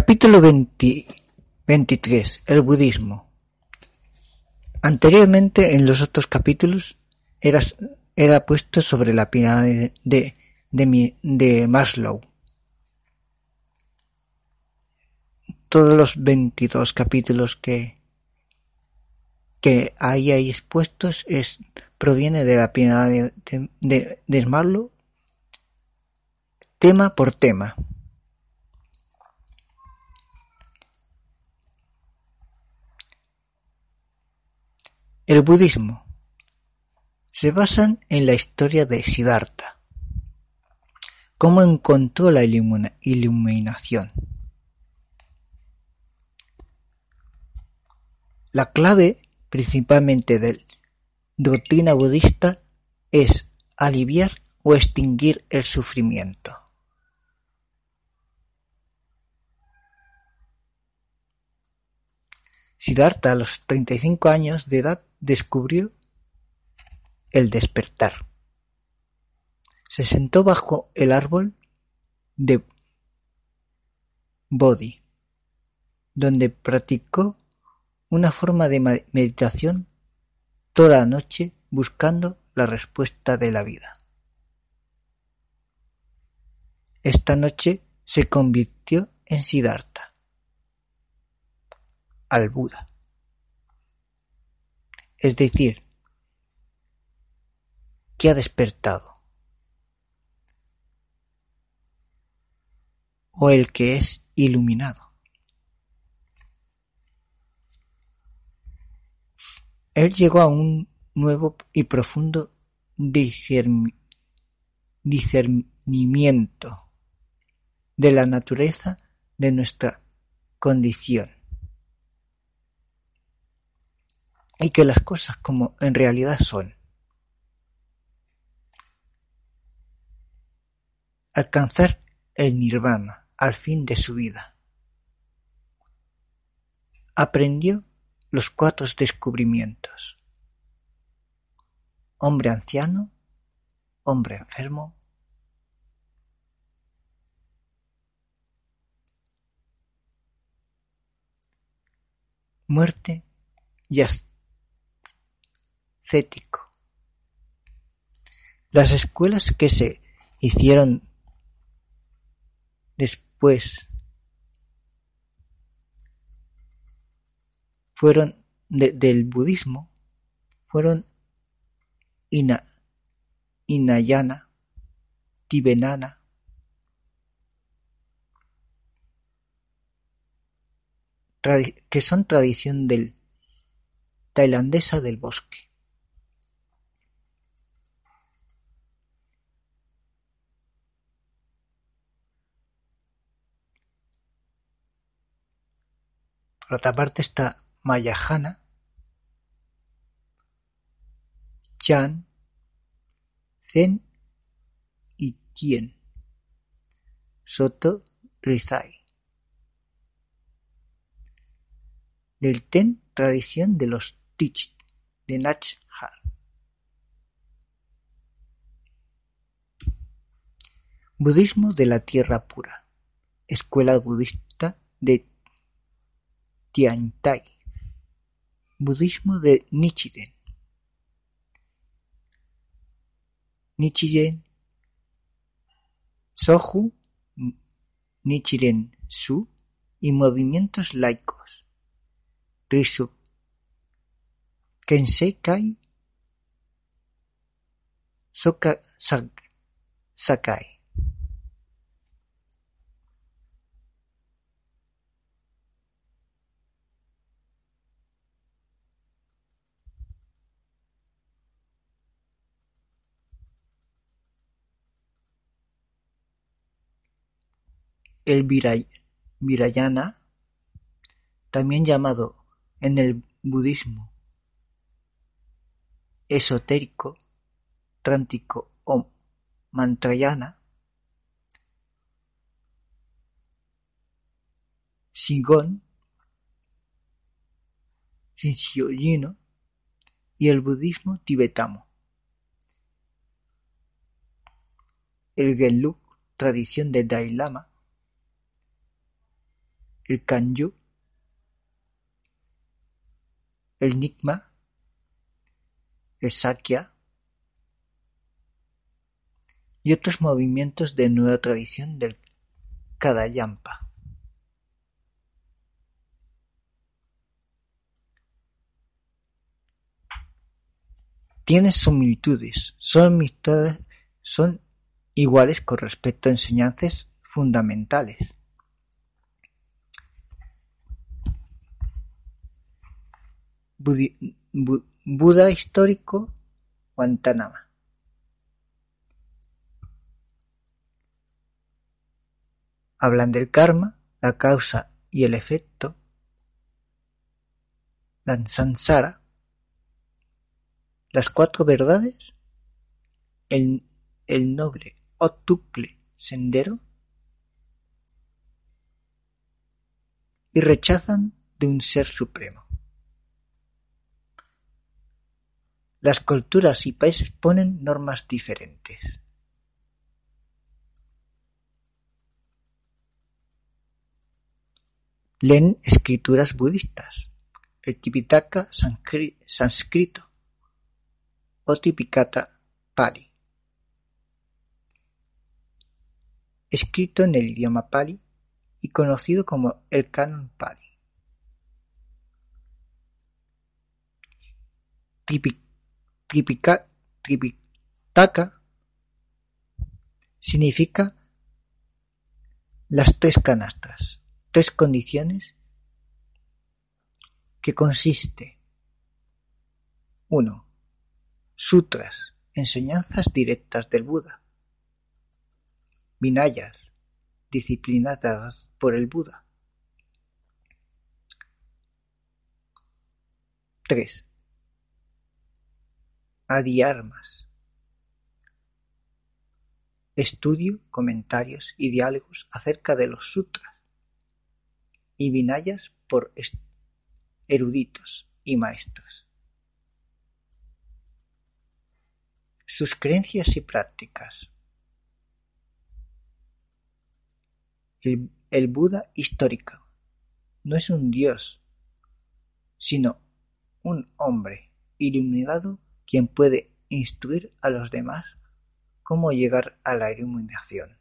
Capítulo 20 23. El budismo. Anteriormente, en los otros capítulos, era, puesto sobre la pirámide de, de, Maslow. Todos los 22 capítulos que, que hay ahí expuestos es, proviene de la pirámide de, de, de Maslow, tema por tema. El budismo se basa en la historia de Siddhartha, cómo encontró la iluminación. La clave principalmente de la doctrina budista es aliviar o extinguir el sufrimiento. Siddhartha a los 35 años de edad descubrió el despertar. Se sentó bajo el árbol de Bodhi, donde practicó una forma de meditación toda la noche buscando la respuesta de la vida. Esta noche se convirtió en Siddhartha, al Buda. Es decir, que ha despertado, o el que es iluminado. Él llegó a un nuevo y profundo discernimiento de la naturaleza de nuestra condición y que las cosas como en realidad son. Alcanzar el nirvana al fin de su vida. Aprendió los cuatro descubrimientos. Hombre anciano, hombre enfermo, muerte y las escuelas que se hicieron después fueron del budismo fueron Ina, Inayana, Tibenana, que son tradición del tailandesa del bosque. Por otra parte está Mayajana, Chan, Zen y Tien, Soto Rizai. Del Ten, tradición de los Tich de Nachhar. Budismo de la Tierra Pura, escuela budista de Tiantai, budismo de Nichiren, Nichiren Soju, Nichiren Su, y movimientos laicos. Risu Kensei Kai Soka Sakai El Virayana, también llamado en el budismo esotérico, trántico o mantrayana, Shingon, Shinshyojino y el budismo tibetano. El Gelug, tradición de Dalai Lama, el kanju, el Nikma, el Sakya y otros movimientos de nueva tradición del Kadayampa. Tienen similitudes, son, son iguales con respecto a enseñanzas fundamentales. Buda histórico, Guantánamo. Hablan del karma, la causa y el efecto, la sansara, las cuatro verdades, el, el noble o tuple sendero, y rechazan de un ser supremo. Las culturas y países ponen normas diferentes. Leen escrituras budistas, el Tipitaka sánscrito o Tipikata Pali, escrito en el idioma Pali y conocido como el Canon Pali. Tripitaka significa las tres canastas, tres condiciones que consiste uno, Sutras, enseñanzas directas del Buda. Vinayas, disciplinadas por el Buda. 3. Adi-armas. Estudio, comentarios y diálogos acerca de los sutras y vinayas por eruditos y maestros. Sus creencias y prácticas. El, el Buda histórico no es un dios, sino un hombre iluminado quien puede instruir a los demás cómo llegar a la iluminación.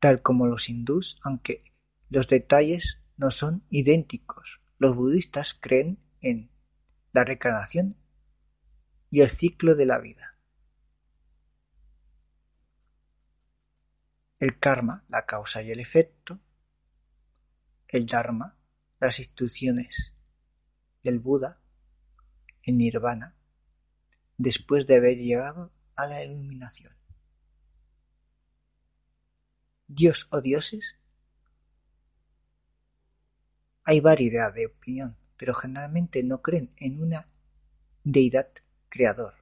Tal como los hindús, aunque los detalles no son idénticos, los budistas creen en la reencarnación y el ciclo de la vida. El karma, la causa y el efecto, el dharma, las instrucciones del Buda en Nirvana después de haber llegado a la iluminación. Dios o dioses. Hay variedad de opinión, pero generalmente no creen en una deidad creador.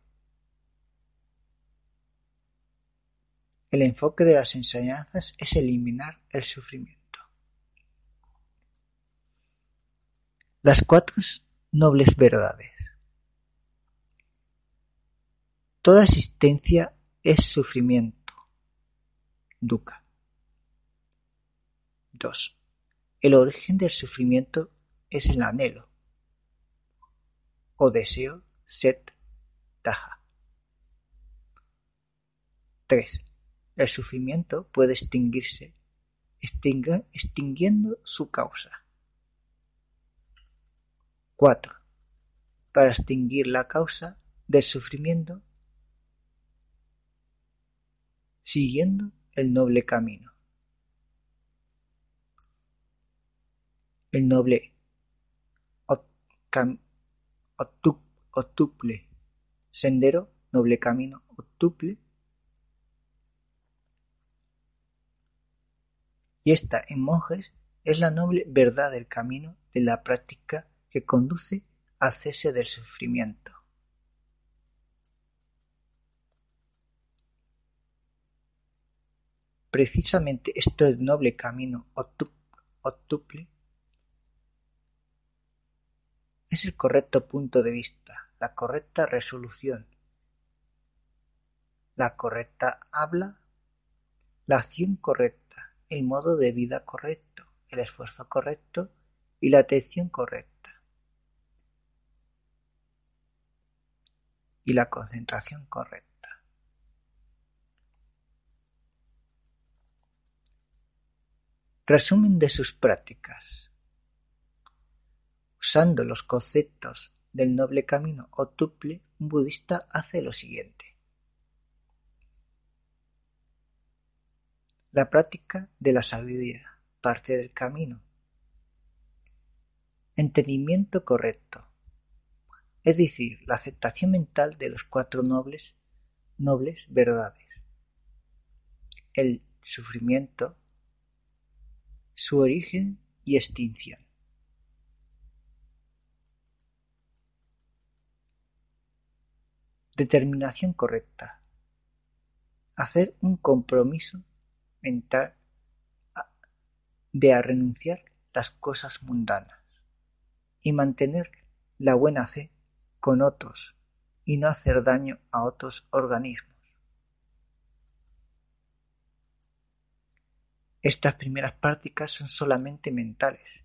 El enfoque de las enseñanzas es eliminar el sufrimiento. Las cuatro nobles verdades. Toda existencia es sufrimiento. Dukkha. 2. El origen del sufrimiento es el anhelo o deseo set taha. 3. el sufrimiento puede extinguirse extinguiendo su causa. 4. Para extinguir la causa del sufrimiento siguiendo el noble camino. El noble octuple sendero, noble camino octuple. Y esta en monjes es la noble verdad del camino de la práctica que conduce al cese del sufrimiento. Precisamente este noble camino octuple es el correcto punto de vista, la correcta resolución, la correcta habla, la acción correcta, el modo de vida correcto, el esfuerzo correcto y la atención correcta. Y la concentración correcta. Resumen de sus prácticas. Usando los conceptos del noble camino o tuple, un budista hace lo siguiente. La práctica de la sabiduría, parte del camino. Entendimiento correcto, es decir, la aceptación mental de los cuatro nobles, verdades. El sufrimiento, su origen y extinción. Determinación correcta. Hacer un compromiso mental de a renunciar las cosas mundanas y mantener la buena fe con otros y no hacer daño a otros organismos. Estas primeras prácticas son solamente mentales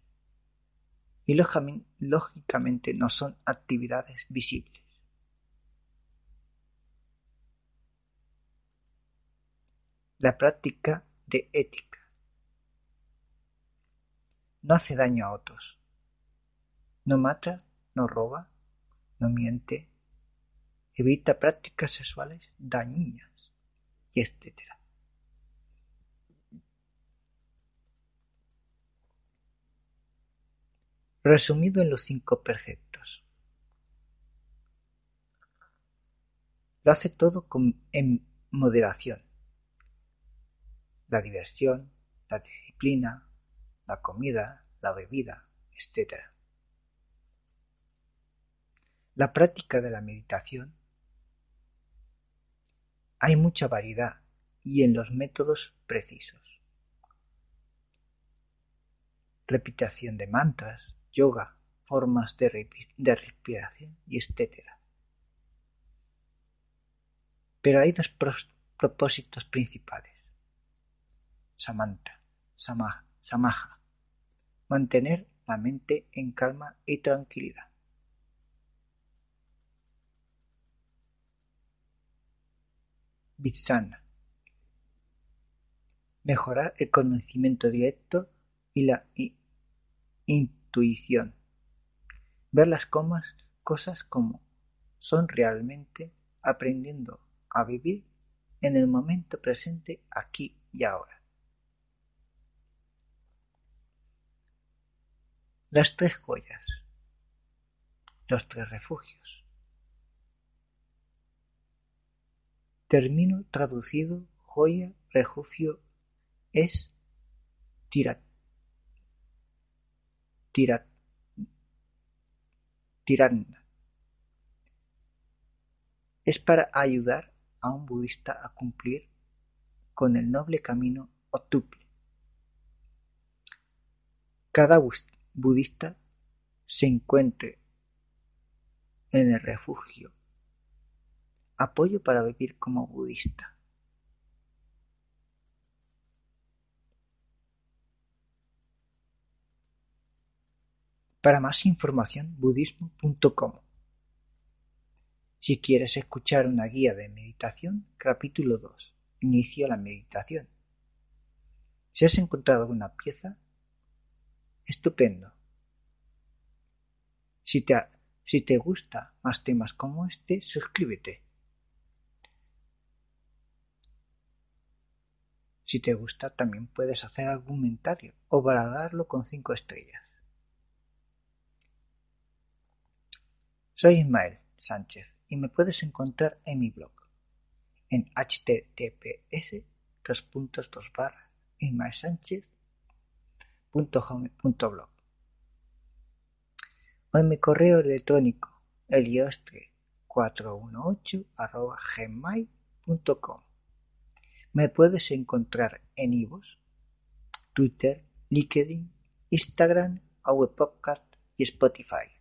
y lógicamente no son actividades visibles. La práctica de ética no hace daño a otros, no mata, no roba, no miente, evita prácticas sexuales dañinas y etc. resumido en los cinco preceptos. Lo hace todo en moderación. La diversión, la disciplina, la comida, la bebida, etc. La práctica de la meditación. Hay mucha variedad y en los métodos precisos. Repitación de mantras, yoga, formas de, respiración y etc. Pero hay dos propósitos principales. Samantha, samaha, mantener la mente en calma y tranquilidad. Vitsana, mejorar el conocimiento directo y la intuición, ver las cosas como son realmente, aprendiendo a vivir en el momento presente aquí y ahora. Las tres joyas, los tres refugios. Termino traducido joya, refugio es tirat tiranda es para ayudar a un budista a cumplir con el noble camino octuple. Cada budista se encuentre en el refugio. Apoyo para vivir como budista. Para más información budismo.com. Si quieres escuchar una guía de meditación, capítulo 2. inicio la meditación. Si has encontrado alguna pieza, estupendo. Si te, si te gusta más temas como este, suscríbete. Si te gusta, también puedes hacer algún comentario o valorarlo con cinco estrellas. Soy Ismael Sánchez y me puedes encontrar en mi blog en https ismaelsánchez.blog o en mi correo electrónico eliostre418 gmail.com me puedes encontrar en iVoox, Twitter, LinkedIn, Instagram, Our Podcast y Spotify.